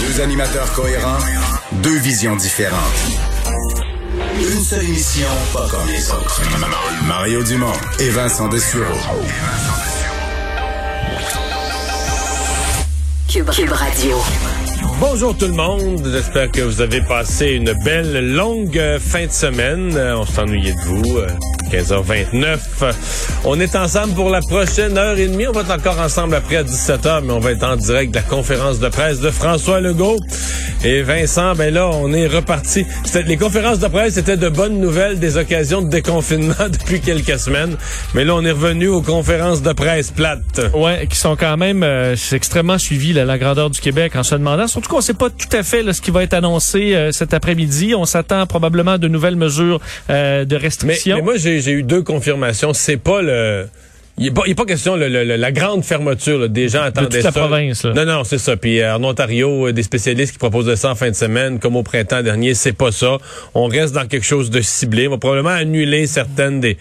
Deux, animateurs cohérents, deux visions différentes. Une seule émission, pas comme les autres. Mario Dumont et Vincent Dessureau. Cube, Cube Radio. Bonjour tout le monde, j'espère que vous avez passé une belle longue fin de semaine. On s'ennuyait de vous. 15h29. On est ensemble pour la prochaine heure et demie. On va être encore ensemble après à 17h, mais on va être en direct de la conférence de presse de François Legault. Et Vincent, ben là, on est reparti. Les conférences de presse étaient de bonnes nouvelles des occasions de déconfinement depuis quelques semaines. Mais là, on est revenu aux conférences de presse plates. Ouais, qui sont quand même euh, extrêmement suivies, la grandeur du Québec, en se demandant. Surtout qu'on ne sait pas tout à fait ce qui va être annoncé euh, cet après-midi. On s'attend probablement à de nouvelles mesures euh, de restriction. Mais, moi, j'ai eu deux confirmations. C'est pas le... Il n'est pas, question le, la grande fermeture. Des gens attendaient de toute la province. Non, non, c'est ça. Puis euh, en Ontario, euh, des spécialistes qui proposent ça en fin de semaine, comme au printemps dernier, c'est pas ça. On reste dans quelque chose de ciblé. On va probablement annuler certaines des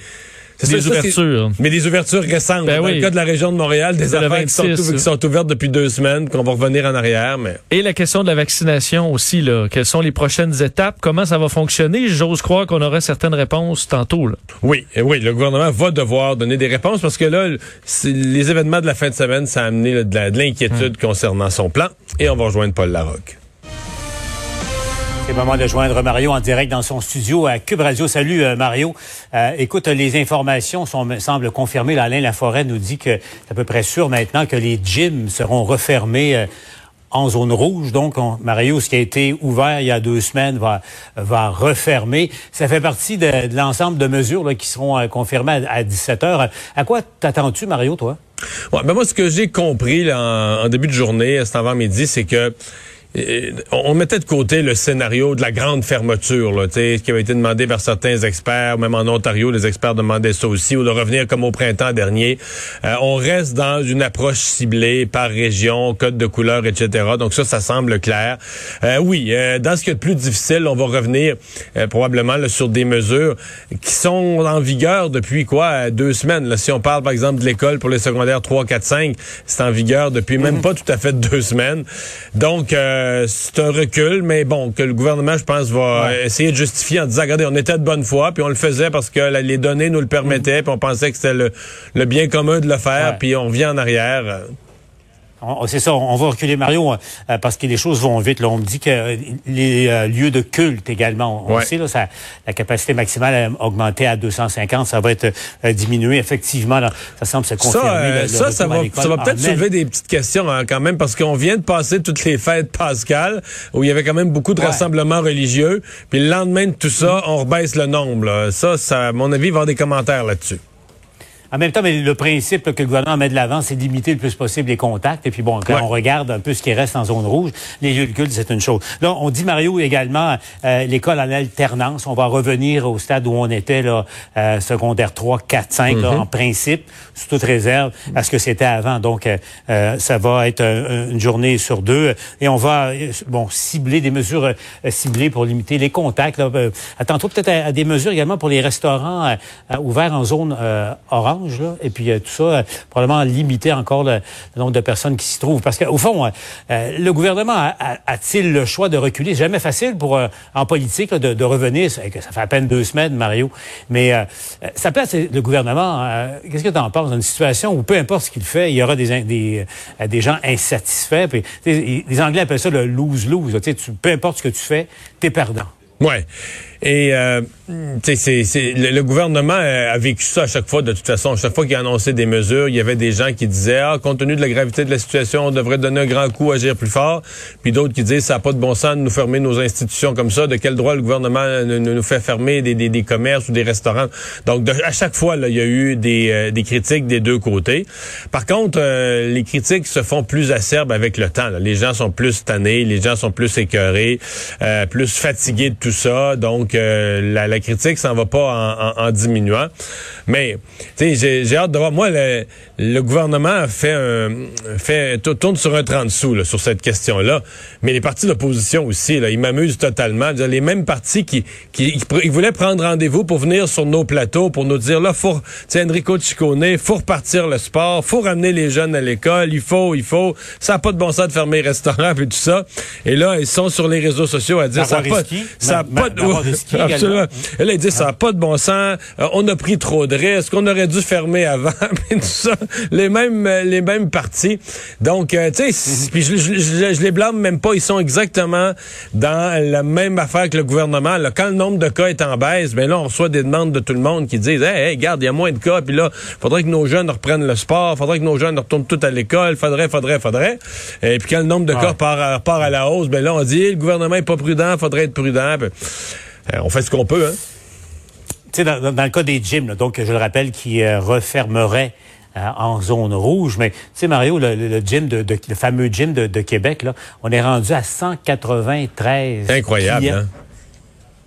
c'est des ouvertures. mais des ouvertures récentes. Ben dans oui. le cas de la région de Montréal, des affaires qui, sont, qui, sont, ouvertes depuis deux semaines, qu'on va revenir en arrière. Mais... Et la question de la vaccination aussi. Là. Quelles sont les prochaines étapes? Comment ça va fonctionner? J'ose croire qu'on aura certaines réponses tantôt. Là. Oui, oui, le gouvernement va devoir donner des réponses parce que là, les événements de la fin de semaine, ça a amené de l'inquiétude hum. concernant son plan. Et on va rejoindre Paul Larocque. C'est le moment de joindre Mario en direct dans son studio à Cube Radio. Salut euh, Mario. Euh, écoute, les informations sont, me semblent confirmées. Alain Laforêt nous dit que c'est à peu près sûr maintenant que les gyms seront refermés. Euh, en zone rouge. Donc, Mario, ce qui a été ouvert il y a deux semaines va, va refermer. Ça fait partie de, l'ensemble de mesures là, qui seront confirmées à, 17 heures. À quoi t'attends-tu, Mario, toi? Ouais, ben moi, ce que j'ai compris là, en, en, début de journée, cet avant-midi, c'est que on mettait de côté le scénario de la grande fermeture, là, qui avait été demandé par certains experts, même en Ontario, les experts demandaient ça aussi, ou de revenir comme au printemps dernier. Euh, on reste dans une approche ciblée par région, code de couleur, etc. Donc ça, ça semble clair. Euh, oui, euh, dans ce qui est le plus difficile, on va revenir probablement sur des mesures qui sont en vigueur depuis quoi, deux semaines. Là. Si on parle par exemple de l'école pour les secondaires 3, 4, 5, c'est en vigueur depuis même mm. pas tout à fait deux semaines. Donc euh, c'est un recul, mais bon, que le gouvernement, je pense, va essayer de justifier en disant, regardez, on était de bonne foi, puis on le faisait parce que les données nous le permettaient, puis on pensait que c'était le, bien commun de le faire, puis on vient en arrière. C'est ça, on va reculer Mario euh, parce que les choses vont vite. Là. On me dit que les euh, lieux de culte également, on sait là, ça, la capacité maximale a augmenté à 250, ça va être euh, diminué. Effectivement, là, ça semble se confirmer. Ça, ça, va, ça va peut-être soulever des petites questions hein, quand même parce qu'on vient de passer toutes les fêtes pascales où il y avait quand même beaucoup de rassemblements religieux. Puis le lendemain de tout ça, on rebaisse le nombre. Ça, ça, à mon avis, il va y avoir des commentaires là-dessus. En même temps, mais le principe que le gouvernement met de l'avant, c'est de limiter le plus possible les contacts. Et puis bon, quand on regarde un peu ce qui reste en zone rouge, les lieux de culte, c'est une chose. Là, on dit, Mario, également, euh, l'école en alternance. On va revenir au stade où on était, là, euh, secondaire 3, 4, 5, en principe, sous toute réserve, à ce que c'était avant. Donc, euh, ça va être une journée sur deux. Et on va, bon, cibler des mesures ciblées pour limiter les contacts. Là. Attends-toi peut-être à, des mesures également pour les restaurants ouverts en zone orange et puis euh, tout ça, euh, probablement limiter encore le, nombre de personnes qui s'y trouvent. Parce qu'au fond, euh, le gouvernement a-t-il le choix de reculer? C'est jamais facile pour en politique de, revenir. Ça fait à peine deux semaines, Mario. Mais ça place le gouvernement. Qu'est-ce que tu en penses? Dans une situation où peu importe ce qu'il fait, il y aura des, des, des gens insatisfaits. Puis, les Anglais appellent ça le lose-lose. Peu importe ce que tu fais, t'es perdant. Ouais. Et euh, c'est, le, le, gouvernement a vécu ça à chaque fois, de toute façon. À chaque fois qu'il a annoncé des mesures, il y avait des gens qui disaient, ah, compte tenu de la gravité de la situation, on devrait donner un grand coup, agir plus fort. Puis d'autres qui disent, ça n'a pas de bon sens de nous fermer nos institutions comme ça. De quel droit le gouvernement nous fait fermer des, des, commerces ou des restaurants? Donc, à chaque fois, là, il y a eu des, euh, des critiques des deux côtés. Par contre, euh, les critiques se font plus acerbes avec le temps. Là. Les gens sont plus tannés, les gens sont plus écœurés, euh, plus fatigués de tout ça. Donc, la, la, critique s'en va pas en, en, en diminuant. Mais, tu sais, j'ai hâte de voir. Moi, le, le gouvernement fait un, fait tourne sur un 30 sous là, sur cette question-là. Mais les partis d'opposition aussi, là, ils m'amusent totalement. Les mêmes partis qui, qui, qui, voulaient prendre rendez-vous pour venir sur nos plateaux pour nous dire là, faut, Enrico Ciccone, faut repartir le sport, faut ramener les jeunes à l'école, il faut, il faut. Ça n'a pas de bon sens de fermer les restaurants et tout ça. Et là, ils sont sur les réseaux sociaux à dire ça n'a pas, ça a pas de, absolument. Et là, ils disent ça n'a pas de bon sens. Euh, on a pris trop de risques, on aurait dû fermer avant, tout ça les mêmes euh, les mêmes partis. Donc, euh, tu sais, puis je, je, les blâme même pas. Ils sont exactement dans la même affaire que le gouvernement. Là, quand le nombre de cas est en baisse, ben là, on reçoit des demandes de tout le monde qui disent, hey, hey garde, il y a moins de cas. Puis là, faudrait que nos jeunes reprennent le sport. Faudrait que nos jeunes retournent tout à l'école. Faudrait, faudrait, faudrait. Et puis quand le nombre de cas part, part, à la hausse, ben là, on dit, le gouvernement est pas prudent. Faudrait être prudent. Euh, on fait ce qu'on peut, hein. Tu sais, dans, dans, le cas des gyms, donc je le rappelle, qui refermerait euh, en zone rouge. Mais tu sais, Mario, le, gym de, le fameux gym de, Québec, là, on est rendu à 193 Incroyable, hein?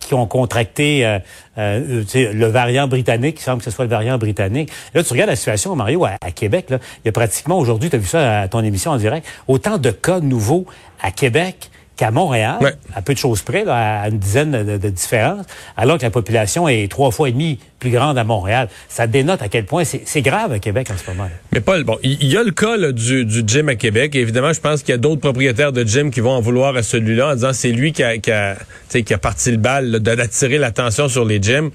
qui ont contracté euh, euh, le variant britannique, il semble que ce soit le variant britannique. Là, tu regardes la situation, Mario, à, Québec, là, il y a pratiquement aujourd'hui, tu as vu ça à ton émission en direct, autant de cas nouveaux à Québec qu'à Montréal, à peu de choses près, là, à une dizaine de, de, différences, alors que la population est trois fois et demi plus grande à Montréal. Ça dénote à quel point c'est grave à Québec en ce moment. Mais Paul, bon, il y, a le cas du, du, gym à Québec. Et évidemment, je pense qu'il y a d'autres propriétaires de gym qui vont en vouloir à celui-là en disant c'est lui qui a, qui a, qui a parti le bal d'attirer l'attention sur les gyms.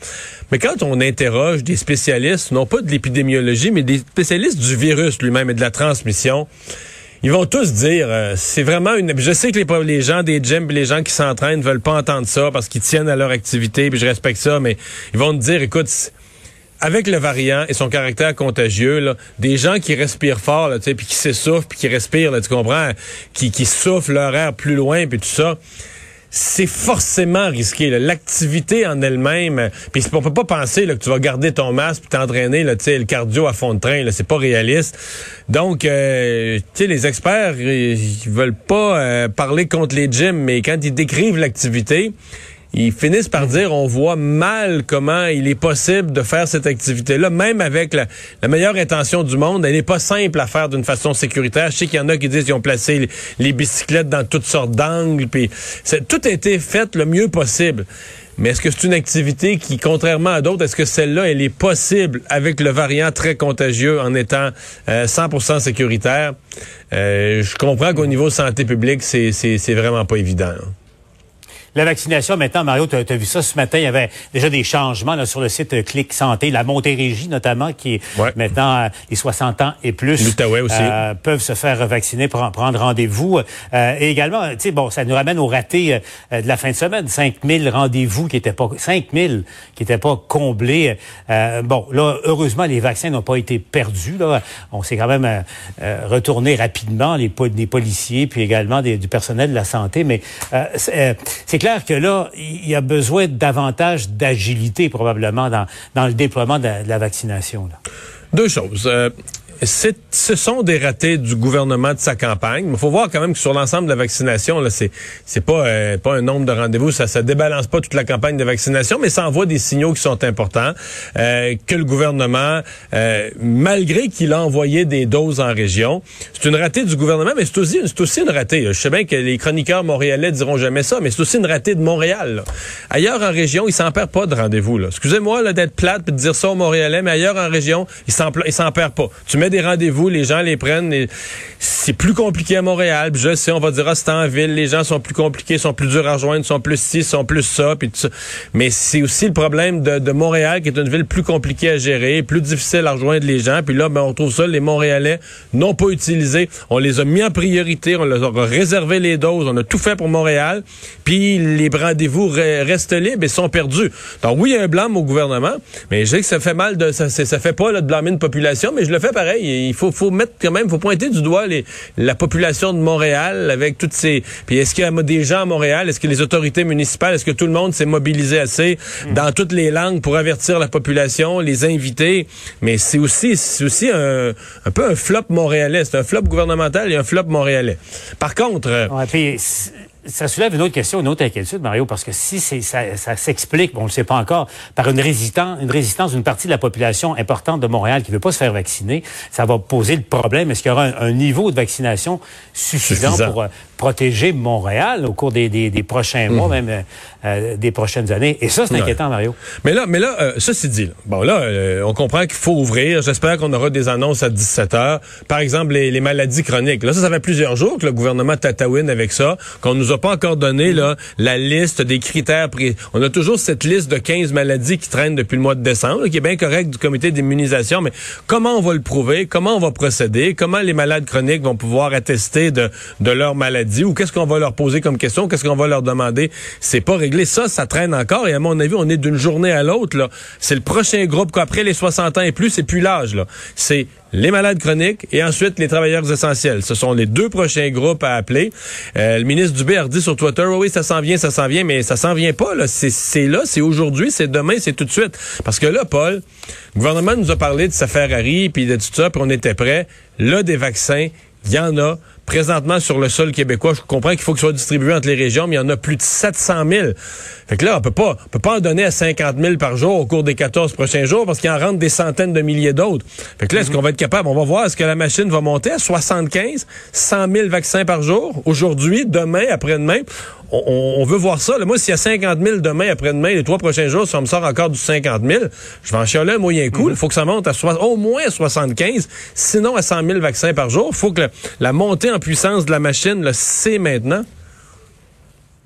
Mais quand on interroge des spécialistes, non pas de l'épidémiologie, mais des spécialistes du virus lui-même et de la transmission, ils vont tous dire, euh, c'est vraiment une. Je sais que les, les gens des gyms, les gens qui s'entraînent veulent pas entendre ça parce qu'ils tiennent à leur activité, puis je respecte ça, mais ils vont te dire, écoute, avec le variant et son caractère contagieux, là, des gens qui respirent fort, là, puis qui s'essoufflent, puis qui respirent, là, tu comprends, qui, qui soufflent leur air plus loin, puis tout ça c'est forcément risqué. L'activité en elle-même, puis on peut pas penser que tu vas garder ton masque puis t'entraîner le cardio à fond de train. C'est pas réaliste. Donc, euh, les experts, ils veulent pas euh, parler contre les gyms, mais quand ils décrivent l'activité, ils finissent par dire on voit mal comment il est possible de faire cette activité-là, même avec la, meilleure intention du monde. Elle n'est pas simple à faire d'une façon sécuritaire. Je sais qu'il y en a qui disent qu'ils ont placé les, bicyclettes dans toutes sortes d'angles, puis tout a été fait le mieux possible. Mais est-ce que c'est une activité qui, contrairement à d'autres, est-ce que celle-là, elle est possible avec le variant très contagieux en étant 100% euh, sécuritaire? Euh, je comprends qu'au niveau santé publique, c'est vraiment pas évident. Hein. La vaccination, maintenant, Mario, tu as, vu ça ce matin, il y avait déjà des changements là, sur le site euh, Clic Santé, la Montérégie notamment, qui est maintenant euh, les 60 ans et plus aussi. Euh, peuvent se faire vacciner, pour prendre rendez-vous. et également, tu sais, bon, ça nous ramène au raté de la fin de semaine, 5000 rendez-vous qui étaient pas 5000 qui étaient pas comblés. bon, là, heureusement, les vaccins n'ont pas été perdus. Là. On s'est quand même retourné rapidement, les, policiers, puis également des, du personnel de la santé, mais c'est clair que là, il y a besoin davantage d'agilité probablement dans, dans le déploiement de la, vaccination. Deux choses. Euh, ce sont des ratés du gouvernement de sa campagne. Il faut voir quand même que sur l'ensemble de la vaccination, là, c'est, c'est pas, euh, pas un nombre de rendez-vous, ça, ça débalance pas toute la campagne de vaccination, mais ça envoie des signaux qui sont importants, euh, que le gouvernement, euh, malgré qu'il a envoyé des doses en région, c'est une ratée du gouvernement, mais c'est aussi, c'est aussi une ratée. Je sais bien que les chroniqueurs montréalais diront jamais ça, mais c'est aussi une ratée de Montréal. Ailleurs en région, ils s'en perdent pas de rendez-vous. Excusez-moi d'être plate et de dire ça aux Montréalais, mais ailleurs en région, ils s'en, ils s'en perdent pas. Tu mets des rendez-vous, les gens les prennent. et C'est plus compliqué à Montréal. Je sais, on va dire, ah, c'est en ville, les gens sont plus compliqués, sont plus durs à rejoindre, sont plus ci, sont plus ça, puis tout ça. Mais c'est aussi le problème de, Montréal, qui est une ville plus compliquée à gérer, plus difficile à rejoindre les gens. Puis là, ben, on trouve ça, les Montréalais n'ont pas utilisé. On les a mis en priorité, on leur a réservé les doses, on a tout fait pour Montréal. Puis les rendez-vous re- restent libres et sont perdus. Donc oui, il y a un blâme au gouvernement, mais je sais que ça fait mal de ça, ça fait pas de blâmer une population, mais je le fais pareil. Il faut, faut mettre quand même, faut pointer du doigt les, la population de Montréal avec toutes ces. Puis est-ce qu'il y a des gens à Montréal, est-ce que les autorités municipales, est-ce que tout le monde s'est mobilisé assez dans toutes les langues pour avertir la population, les inviter, mais c'est aussi, c'est aussi un, un peu un flop montréalais, c'est un flop gouvernemental et un flop montréalais. Par contre, euh, Ouais, puis, c- ça soulève une autre question, une autre inquiétude, Mario, parce que si ça, ça s'explique, bon, on ne le sait pas encore, par une résistance, une résistance d'une partie de la population importante de Montréal qui ne veut pas se faire vacciner, ça va poser le problème. Est-ce qu'il y aura un, un niveau de vaccination suffisant, Suffisant. pour euh, protéger Montréal au cours des, des, des prochains mois, même euh, des prochaines années? Et ça, c'est inquiétant, Mario. Mais là, mais là, euh, c'est dit. là. Bon là, euh, on comprend qu'il faut ouvrir. J'espère qu'on aura des annonces à 17 heures. Par exemple, les, les maladies chroniques. Là, ça, ça fait plusieurs jours que le gouvernement tatouine avec ça, qu'on nous a pas encore donné là la liste des critères. Pré on a toujours cette liste de 15 maladies qui traînent depuis le mois de décembre, là, qui est bien correcte du comité d'immunisation. Mais comment on va le prouver? Comment on va procéder? Comment les malades chroniques vont pouvoir attester de de leur maladie? Ou qu'est-ce qu'on va leur poser comme question? Qu'est-ce qu'on va leur demander? C'est pas réglé. Ça, ça traîne encore. Et à mon avis, on est d'une journée à l'autre. C'est le prochain groupe qu'après les 60 ans et plus, c'est plus l'âge. C'est les malades chroniques et ensuite les travailleurs essentiels. Ce sont les deux prochains groupes à appeler. Euh, le ministre Dubé a dit sur Twitter, oui, oui, ça s'en vient, ça s'en vient, mais ça s'en vient pas. c'est là, c'est aujourd'hui, c'est demain, c'est tout de suite. Parce que là, Paul, le gouvernement nous a parlé de sa Ferrari, puis de tout ça, puis on était prêts. Là, des vaccins, il y en a. Présentement, sur le sol québécois, je comprends qu'il faut qu'ils soient distribués entre les régions, mais il y en a plus de 700 000. Fait que là, on peut pas, on peut pas en donner à 50 000 par jour au cours des 14 prochains jours parce qu'il en rentre des centaines de milliers d'autres. Fait que là, est-ce qu'on va être capable? On va voir, est-ce que la machine va monter à 75, 100 000 vaccins par jour aujourd'hui, demain, après-demain? On, on- veut voir ça. là. Moi, s'il y a 50 000 demain, après-demain, les trois prochains jours, si on me sort encore du 50 000, je vais en chialer un moyen coup. Il faut que ça monte à au moins à 75, sinon à 100 000 vaccins par jour. Il faut que le- la montée en puissance de la machine, c'est maintenant.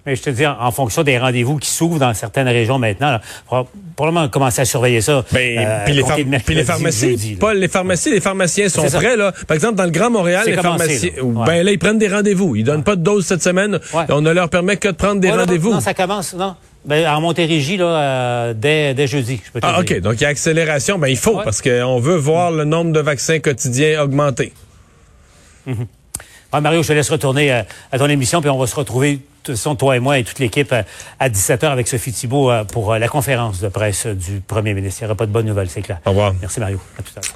Mais je te dis, en, en fonction des rendez-vous qui s'ouvrent dans certaines régions maintenant, là, faut probablement commencer à surveiller ça. Ben, euh, puis, les mercredi puis pharmacies, jeudi. Paul, les pharmacies, les pharmaciens sont prêts là. Par exemple, dans le Grand Montréal, les pharmaciens, là. ben là, ils prennent des rendez-vous. Ils donnent pas de dose cette semaine. Ouais. On ne leur permet que de prendre des rendez-vous. Non, ça commence, non. Ben, en Montérégie, là, euh, dès, dès jeudi, je peux te Ah, OK. Donc, il y a accélération. Ben, il faut, parce qu'on veut voir le nombre de vaccins quotidiens augmenter. Ah, Mario, je te laisse retourner euh, à ton émission, puis on va se retrouver, façon, toi et moi et toute l'équipe, euh, à 17h avec Sophie Thibault euh, pour la conférence de presse du premier ministre. Il n'y aura pas de bonnes nouvelles, c'est clair. Au revoir. Merci, Mario. À tout à l'heure.